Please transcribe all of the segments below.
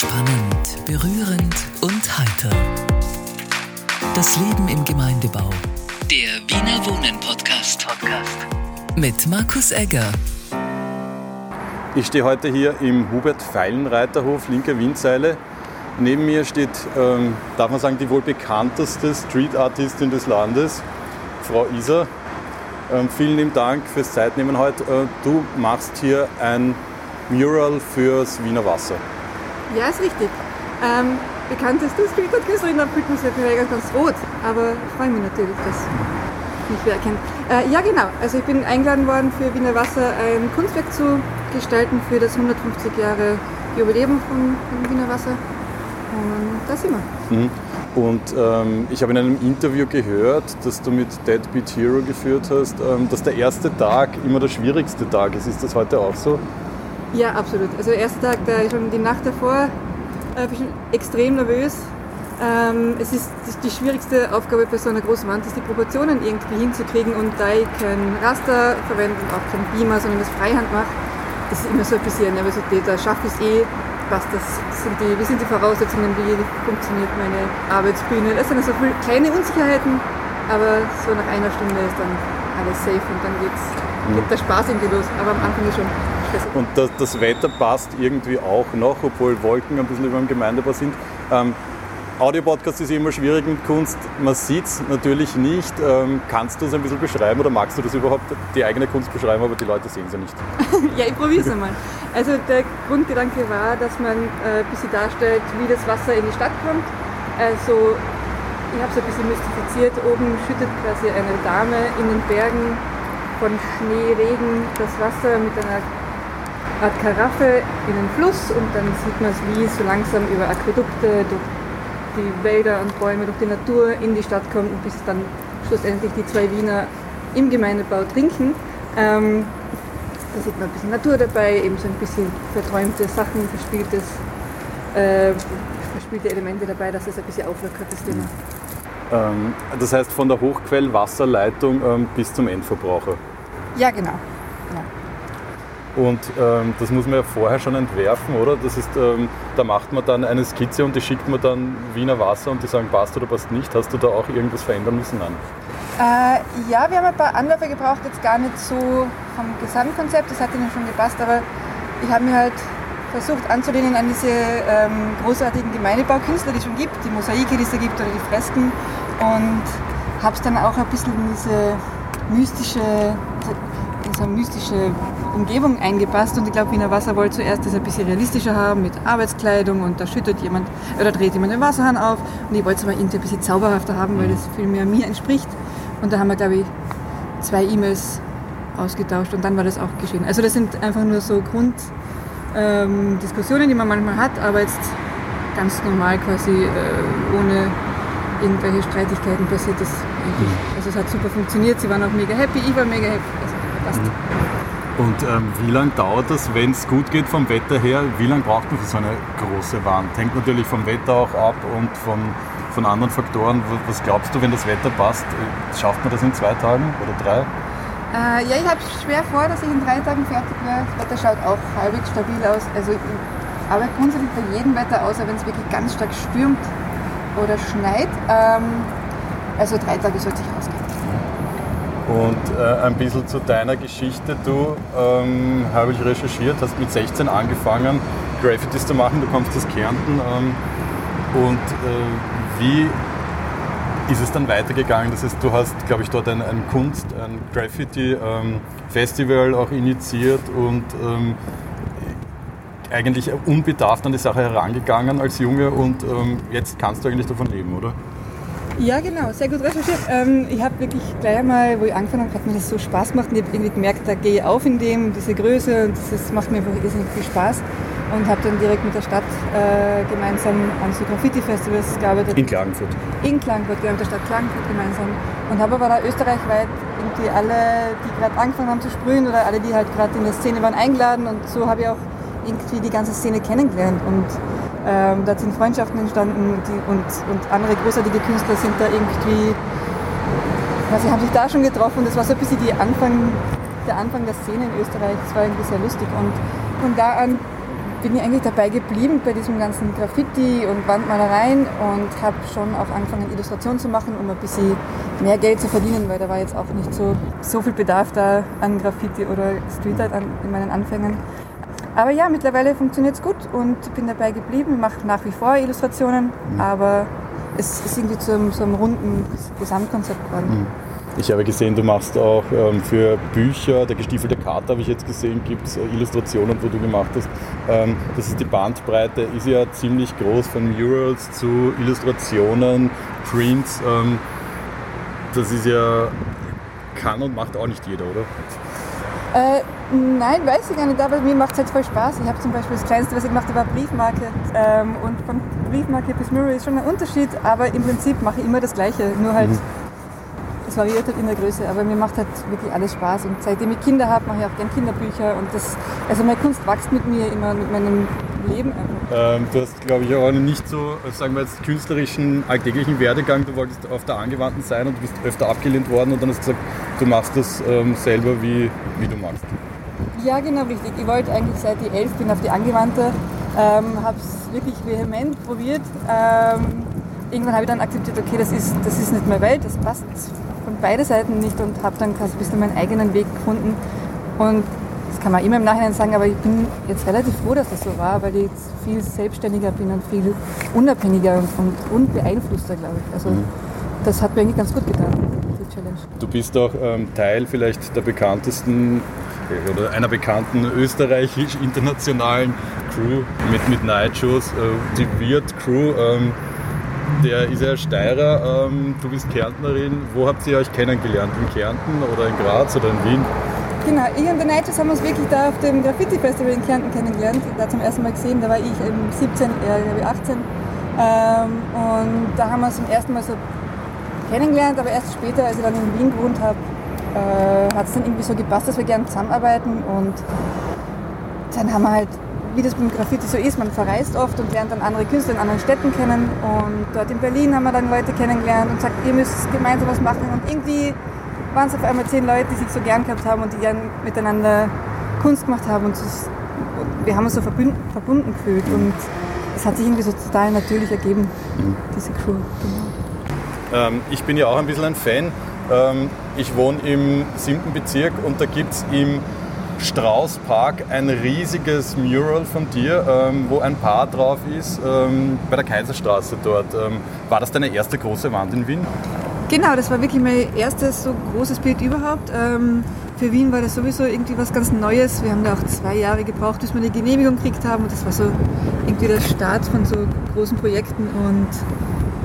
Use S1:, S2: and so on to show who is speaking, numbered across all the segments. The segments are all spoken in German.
S1: Spannend, berührend und heiter. Das Leben im Gemeindebau. Der Wiener Wohnen Podcast. Podcast. Mit Markus Egger.
S2: Ich stehe heute hier im Hubert-Feilenreiterhof, linke Windseile. Neben mir steht, ähm, darf man sagen, die wohl bekannteste Street-Artistin des Landes, Frau Isa. Ähm, vielen lieben Dank fürs Zeitnehmen heute. Äh, du machst hier ein Mural fürs Wiener Wasser.
S3: Ja, ist richtig. Ähm, bekannteste da fühlt man sich vielleicht ganz rot, aber ich freue mich natürlich, dass mich wer erkennt. Äh, ja, genau. Also ich bin eingeladen worden, für Wiener Wasser ein Kunstwerk zu gestalten für das 150 Jahre Jubiläum von, von Wiener Wasser. Und da sind wir.
S2: Mhm. Und ähm, ich habe in einem Interview gehört, dass du mit Deadbeat Hero geführt hast, ähm, dass der erste Tag immer der schwierigste Tag ist. Ist das heute auch so?
S3: Ja, absolut. Also der erste Tag, da schon die Nacht davor, äh, bin ich extrem nervös. Ähm, es ist die schwierigste Aufgabe bei so einer großen Wand, ist die Proportionen irgendwie hinzukriegen und da ich kein Raster verwende und auch kein Beamer, sondern das Freihand mache, das ist immer so ein bisschen Nervosität. Da schaffe ich es eh, was das sind die, wie sind die Voraussetzungen, wie funktioniert meine Arbeitsbühne. Das sind also kleine Unsicherheiten, aber so nach einer Stunde ist dann alles safe und dann geht's, mhm. geht der Spaß irgendwie los. Aber am Anfang ist schon.
S2: Und das, das, Wetter passt irgendwie auch noch, obwohl Wolken ein bisschen über dem Gemeindebau sind. Ähm, Audiopodcast ist immer schwierig mit Kunst. Man sieht es natürlich nicht. Ähm, kannst du es ein bisschen beschreiben oder magst du das überhaupt, die eigene Kunst beschreiben, aber die Leute sehen sie nicht?
S3: ja, ich probiere es einmal. Also der Grundgedanke war, dass man äh, ein bisschen darstellt, wie das Wasser in die Stadt kommt. Also ich habe es ein bisschen mystifiziert. Oben schüttet quasi eine Dame in den Bergen von Schnee, Regen das Wasser mit einer Art Karaffe in den Fluss und dann sieht man es, wie es so langsam über Aquädukte durch die Wälder und Bäume, durch die Natur in die Stadt kommt und bis dann schlussendlich die zwei Wiener im Gemeindebau trinken. Ähm, da sieht man ein bisschen Natur dabei, eben so ein bisschen verträumte Sachen, verspieltes, äh, verspielte Elemente dabei, dass es ein bisschen auflockert, das Thema.
S2: Ähm, das heißt von der Hochquellwasserleitung ähm, bis zum Endverbraucher?
S3: Ja, genau.
S2: Und ähm, das muss man ja vorher schon entwerfen, oder? Das ist, ähm, da macht man dann eine Skizze und die schickt man dann Wiener Wasser und die sagen, passt oder passt nicht. Hast du da auch irgendwas verändern müssen? Nein.
S3: Äh, ja, wir haben ein paar Anläufe gebraucht, jetzt gar nicht so vom Gesamtkonzept, das hat ihnen schon gepasst, aber ich habe mir halt versucht anzulehnen an diese ähm, großartigen Gemeindebaukünstler, die es schon gibt, die Mosaike, die es da gibt oder die Fresken und habe es dann auch ein bisschen in diese mystische, in so eine mystische Umgebung eingepasst und ich glaube, Wiener Wasser wollte zuerst das ein bisschen realistischer haben mit Arbeitskleidung und da schüttet jemand oder dreht jemand den Wasserhahn auf und ich wollte es aber irgendwie ein bisschen zauberhafter haben, weil das viel mehr mir entspricht und da haben wir, glaube ich, zwei E-Mails ausgetauscht und dann war das auch geschehen. Also das sind einfach nur so Grunddiskussionen, ähm, die man manchmal hat, aber jetzt ganz normal quasi äh, ohne irgendwelche Streitigkeiten passiert das eigentlich. Mhm. Also es hat super funktioniert, sie waren auch mega happy, ich war mega happy, also passt. Mhm.
S2: Und ähm, wie lange dauert das, wenn es gut geht vom Wetter her? Wie lange braucht man für so eine große Wand? Hängt natürlich vom Wetter auch ab und von, von anderen Faktoren. Was glaubst du, wenn das Wetter passt? Schafft man das in zwei Tagen oder drei?
S3: Äh, ja, ich habe schwer vor, dass ich in drei Tagen fertig wäre. Das Wetter schaut auch halbwegs stabil aus. Also ich arbeite grundsätzlich bei jedem Wetter, außer wenn es wirklich ganz stark stürmt oder schneit. Ähm, also drei Tage sollte ich ausgehen.
S2: Und äh, ein bisschen zu deiner Geschichte. Du ähm, habe ich recherchiert, hast mit 16 angefangen, Graffitis zu machen. Du kommst aus Kärnten. Ähm, und äh, wie ist es dann weitergegangen? Das heißt, du hast, glaube ich, dort ein, ein Kunst-, ein Graffiti-Festival ähm, auch initiiert und ähm, eigentlich unbedarft an die Sache herangegangen als Junge und ähm, jetzt kannst du eigentlich davon leben, oder?
S3: Ja, genau, sehr gut recherchiert. Ähm, ich habe wirklich gleich einmal, wo ich angefangen habe, hat mir das so Spaß gemacht und ich habe irgendwie gemerkt, da gehe ich auf in dem, diese Größe und das macht mir einfach irrsinnig viel Spaß und habe dann direkt mit der Stadt äh, gemeinsam an so Graffiti-Festivals gearbeitet.
S2: In Klagenfurt?
S3: In Klagenfurt, wir haben mit der Stadt Klagenfurt gemeinsam und habe aber da österreichweit irgendwie alle, die gerade angefangen haben zu sprühen oder alle, die halt gerade in der Szene waren, eingeladen und so habe ich auch irgendwie die ganze Szene kennengelernt und ähm, da sind Freundschaften entstanden die, und, und andere großartige Künstler sind da irgendwie, also haben sich da schon getroffen. Das war so ein bisschen die Anfang, der Anfang der Szene in Österreich. Das war irgendwie sehr lustig. Und von da an bin ich eigentlich dabei geblieben bei diesem ganzen Graffiti und Wandmalereien und habe schon auch angefangen, Illustrationen zu machen, um ein bisschen mehr Geld zu verdienen, weil da war jetzt auch nicht so, so viel Bedarf da an Graffiti oder Street Art in meinen Anfängen. Aber ja, mittlerweile funktioniert es gut und bin dabei geblieben, Ich mache nach wie vor Illustrationen, mhm. aber es ist irgendwie zu einem, zu einem runden Gesamtkonzept geworden. Mhm.
S2: Ich habe gesehen, du machst auch ähm, für Bücher, der gestiefelte Kater habe ich jetzt gesehen, gibt es äh, Illustrationen, wo du gemacht hast. Ähm, das ist die Bandbreite, ist ja ziemlich groß von Murals zu Illustrationen, Prints. Ähm, das ist ja, kann und macht auch nicht jeder, oder?
S3: Äh, nein, weiß ich gar nicht, aber mir macht es halt voll Spaß. Ich habe zum Beispiel das Kleinste, was ich gemacht habe, war Briefmarke. Ähm, und von Briefmarke bis Mural ist schon ein Unterschied, aber im Prinzip mache ich immer das Gleiche, nur halt mhm es variiert halt in der Größe, aber mir macht halt wirklich alles Spaß. Und seitdem ich Kinder habe, mache ich auch gerne Kinderbücher. Und das, also meine Kunst wächst mit mir immer, mit meinem Leben
S2: Ähm, du hast, glaube ich, auch einen nicht so, sagen wir jetzt, künstlerischen, alltäglichen Werdegang. Du wolltest auf der Angewandten sein und du bist öfter abgelehnt worden und dann hast du gesagt, du machst das ähm, selber, wie, wie du magst.
S3: Ja, genau, richtig. Ich wollte eigentlich seit ich elf bin auf die Angewandte, ähm, habe es wirklich vehement probiert. Ähm, irgendwann habe ich dann akzeptiert, okay, das ist, das ist nicht mehr Welt, das passt von beiden Seiten nicht und habe dann quasi ein bisschen meinen eigenen Weg gefunden. Und das kann man immer im Nachhinein sagen, aber ich bin jetzt relativ froh, dass das so war, weil ich jetzt viel selbstständiger bin und viel unabhängiger und unbeeinflusster, glaube ich. Also mhm. das hat mir eigentlich ganz gut getan, die Challenge.
S2: Du bist auch ähm, Teil vielleicht der bekanntesten oder einer bekannten österreichisch-internationalen Crew mit, mit Nightshows, äh, die Weird Crew. Ähm, der ist ja Steirer, ähm, du bist Kärntnerin. Wo habt ihr euch kennengelernt? In Kärnten oder in Graz oder in Wien?
S3: Genau, ich und der Nighters haben uns wirklich da auf dem Graffiti-Festival in Kärnten kennengelernt. Da zum ersten Mal gesehen, da war ich eben 17, er glaube ich 18. Ähm, und da haben wir uns zum ersten Mal so kennengelernt, aber erst später, als ich dann in Wien gewohnt habe, äh, hat es dann irgendwie so gepasst, dass wir gerne zusammenarbeiten und dann haben wir halt wie das beim Graffiti so ist, man verreist oft und lernt dann andere Künstler in anderen Städten kennen. Und dort in Berlin haben wir dann Leute kennengelernt und sagt, ihr müsst gemeinsam was machen. Und irgendwie waren es auf einmal zehn Leute, die sich so gern gehabt haben und die gern miteinander Kunst gemacht haben. Und, ist, und wir haben uns so verbunden, verbunden gefühlt. Und es hat sich irgendwie so total natürlich ergeben, mhm. diese Crew.
S2: Genau. Ähm, ich bin ja auch ein bisschen ein Fan. Ähm, ich wohne im siebten Bezirk und da gibt es im Straußpark ein riesiges Mural von dir, ähm, wo ein Paar drauf ist, ähm, bei der Kaiserstraße dort. War das deine erste große Wand in Wien?
S3: Genau, das war wirklich mein erstes so großes Bild überhaupt. Für Wien war das sowieso irgendwie was ganz Neues. Wir haben da auch zwei Jahre gebraucht, bis wir eine Genehmigung gekriegt haben. Und das war so irgendwie der Start von so großen Projekten. Und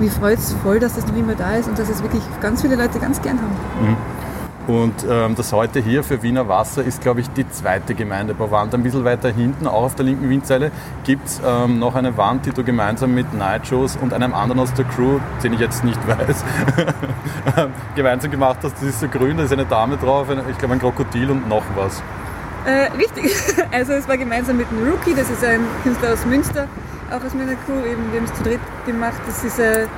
S3: mich freut es voll, dass das noch immer da ist und dass es wirklich ganz viele Leute ganz gern haben. Mhm.
S2: Und ähm, das heute hier für Wiener Wasser ist, glaube ich, die zweite Gemeindebauwand. Ein bisschen weiter hinten, auch auf der linken Windseile, gibt es ähm, noch eine Wand, die du gemeinsam mit Nightshows und einem anderen aus der Crew, den ich jetzt nicht weiß, gemeinsam gemacht hast. Das ist so grün, da ist eine Dame drauf, eine, ich glaube ein Krokodil und noch was.
S3: Äh, richtig. Also es war gemeinsam mit einem Rookie, das ist ein Künstler aus Münster, auch aus meiner Crew, eben, wir haben es zu dritt gemacht. Das ist eine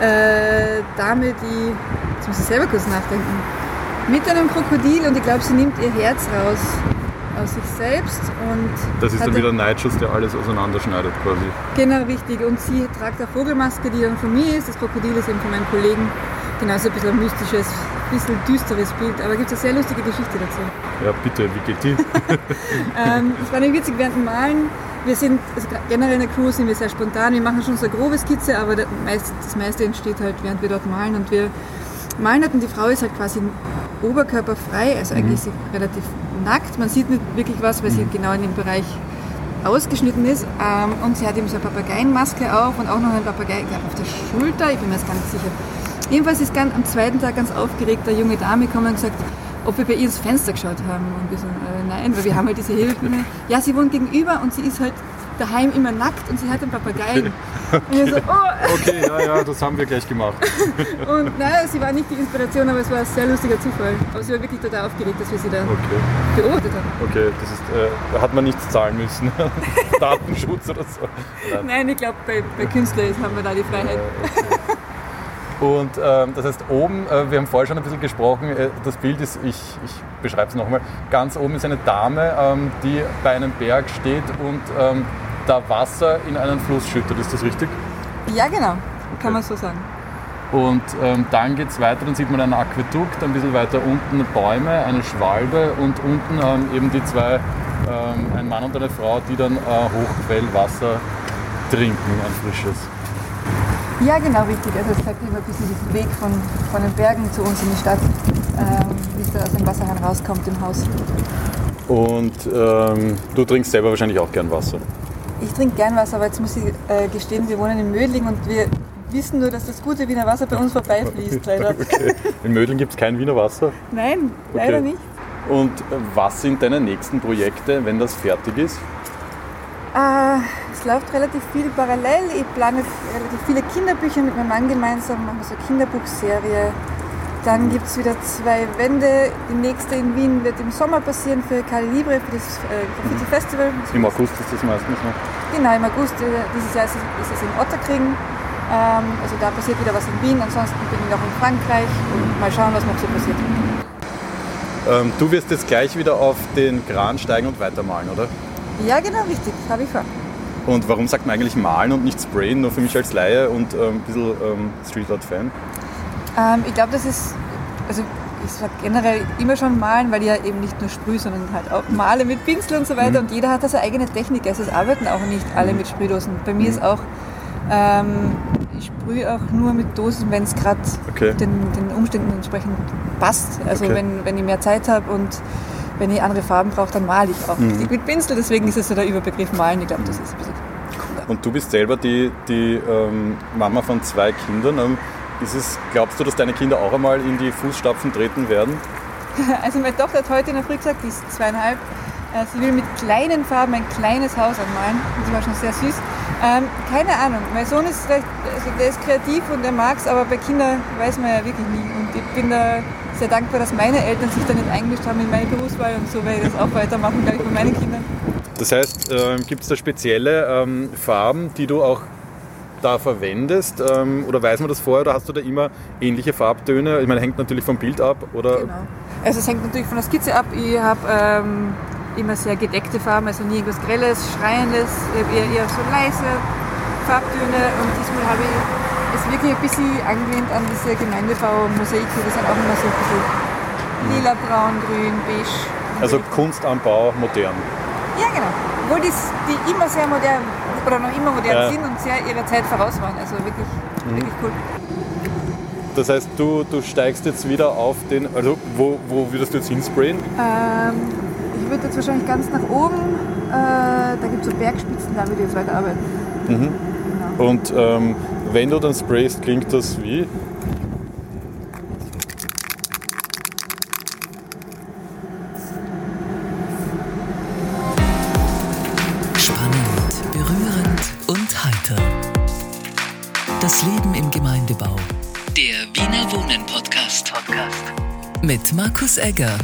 S3: äh, Dame, die, jetzt muss ich selber kurz nachdenken, mit einem Krokodil und ich glaube, sie nimmt ihr Herz raus aus sich selbst. Und
S2: das ist dann wieder ein Neidschutz, der alles auseinanderschneidet quasi.
S3: Genau, richtig. Und sie tragt eine Vogelmaske, die dann von mir ist. Das Krokodil ist eben von meinem Kollegen. Genauso ein bisschen ein mystisches, ein bisschen düsteres Bild. Aber gibt es eine sehr lustige Geschichte dazu.
S2: Ja, bitte, wie geht die?
S3: ähm, es war nicht witzig während dem Malen. Wir sind, also generell in der Crew sind wir sehr spontan. Wir machen schon so eine grobe Skizze, aber das meiste entsteht halt, während wir dort malen. Und wir malen halt und die Frau ist halt quasi oberkörperfrei, also eigentlich mhm. relativ nackt. Man sieht nicht wirklich was, weil sie mhm. genau in dem Bereich ausgeschnitten ist. Ähm, und sie hat eben so eine Papageienmaske auf und auch noch ein Papagei auf der Schulter. Ich bin mir jetzt gar nicht sicher. Jedenfalls ist ganz, am zweiten Tag ganz aufgeregt eine junge Dame gekommen und gesagt, ob wir bei ihr ins Fenster geschaut haben. Und wir so, äh, nein, weil wir haben halt diese Hebebühne. Ja, sie wohnt gegenüber und sie ist halt daheim immer nackt und sie hat einen Papageien.
S2: Okay. So, oh. okay, ja, ja, das haben wir gleich gemacht.
S3: und naja, sie war nicht die Inspiration, aber es war ein sehr lustiger Zufall. Aber sie war wirklich total aufgeregt, dass wir sie da okay. beobachtet haben.
S2: Okay, das ist, äh, da hat man nichts zahlen müssen. Datenschutz oder so.
S3: Nein, Nein ich glaube, bei, bei Künstlern haben wir da die Freiheit.
S2: okay. Und ähm, das heißt, oben, äh, wir haben vorher schon ein bisschen gesprochen, äh, das Bild ist, ich, ich beschreibe es nochmal, ganz oben ist eine Dame, ähm, die bei einem Berg steht und ähm, da Wasser in einen Fluss schüttet. Ist das richtig?
S3: Ja, genau, okay. kann man so sagen.
S2: Und ähm, dann geht es weiter, dann sieht man ein Aquädukt, ein bisschen weiter unten Bäume, eine Schwalbe und unten ähm, eben die zwei, ähm, ein Mann und eine Frau, die dann äh, Hochquellwasser trinken, ein frisches.
S3: Ja, genau, richtig. Also es zeigt immer ein bisschen diesen Weg von, von den Bergen zu uns in die Stadt, ähm, wie es da aus dem Wasserhahn rauskommt im Haus.
S2: Und ähm, du trinkst selber wahrscheinlich auch gern Wasser?
S3: Ich trinke gern Wasser, aber jetzt muss ich äh, gestehen, wir wohnen in Mödling und wir wissen nur, dass das gute Wiener Wasser bei uns vorbeifließt, leider.
S2: Okay. In Mödling gibt es kein Wiener Wasser?
S3: Nein, leider okay. nicht.
S2: Und was sind deine nächsten Projekte, wenn das fertig ist?
S3: Äh, es läuft relativ viel parallel. Ich plane relativ viele Kinderbücher mit meinem Mann gemeinsam, machen so eine Kinderbuchserie. Dann gibt es wieder zwei Wände. Die nächste in Wien wird im Sommer passieren für Kali Libre, für das äh, Graffiti Festival.
S2: Im August ist das meistens noch?
S3: Genau, im August äh, dieses Jahr ist es in Otterkring. Ähm, also da passiert wieder was in Wien. Ansonsten bin ich noch in Frankreich und mal schauen, was noch so passiert.
S2: Ähm, du wirst jetzt gleich wieder auf den Kran steigen und weitermalen, oder?
S3: Ja, genau, richtig. Habe ich vor.
S2: Und warum sagt man eigentlich malen und nicht sprayen? Nur für mich als Laie und ähm, ein bisschen ähm, Street Art Fan?
S3: Ähm, ich glaube, das ist, also ich sage generell immer schon malen, weil ich ja eben nicht nur sprühe, sondern halt auch male mit Pinsel und so weiter. Mhm. Und jeder hat da seine eigene Technik. Also es arbeiten auch nicht alle mhm. mit Sprühdosen. Bei mir mhm. ist auch, ähm, ich sprühe auch nur mit Dosen, wenn es gerade okay. den, den, Umständen entsprechend passt. Also okay. wenn, wenn ich mehr Zeit habe und wenn ich andere Farben brauche, dann male ich auch mhm. mit Pinsel. Deswegen ist es so der Überbegriff malen. Ich glaube, das ist ein bisschen
S2: cooler. Und du bist selber die, die ähm, Mama von zwei Kindern. Ähm, ist es, glaubst du, dass deine Kinder auch einmal in die Fußstapfen treten werden?
S3: Also meine Tochter hat heute in der Früh gesagt, die ist zweieinhalb, äh, sie will mit kleinen Farben ein kleines Haus anmalen. Das war schon sehr süß. Ähm, keine Ahnung, mein Sohn ist recht, also der ist kreativ und er mag es, aber bei Kindern weiß man ja wirklich nie. Und ich bin da sehr dankbar, dass meine Eltern sich da nicht eingemischt haben in meine Berufswahl und so werde ich das auch weitermachen, glaube ich, bei meinen Kindern.
S2: Das heißt, äh, gibt es da spezielle ähm, Farben, die du auch da verwendest? Ähm, oder weiß man das vorher oder hast du da immer ähnliche Farbtöne? Ich meine, hängt natürlich vom Bild ab. Oder?
S3: Genau. Also es hängt natürlich von der Skizze ab. Ich habe ähm, immer sehr gedeckte Farben, also nie irgendwas Grelles, Schreiendes, eher, eher so leise Farbtöne. Und diesmal habe ich es wirklich ein bisschen angelehnt an diese Gemeindebau-Mosaike. Das sind auch immer so ein bisschen lila, braun, grün, beige.
S2: Also Kunst am Bau modern.
S3: Ja, genau. Obwohl die, die immer sehr modern oder noch immer modern ja. sind und sehr ihrer Zeit voraus waren. Also wirklich, mhm. wirklich cool.
S2: Das heißt, du, du steigst jetzt wieder auf den, also wo, wo würdest du jetzt hinsprayen?
S3: Ähm, würde jetzt wahrscheinlich ganz nach oben, äh, da gibt es so Bergspitzen, da würde ich jetzt weiterarbeiten.
S2: Mhm. Genau. Und ähm, wenn du dann sprayst, klingt das wie?
S1: Das Leben im Gemeindebau. Der Wiener Wohnen Podcast. Podcast. Mit Markus Egger.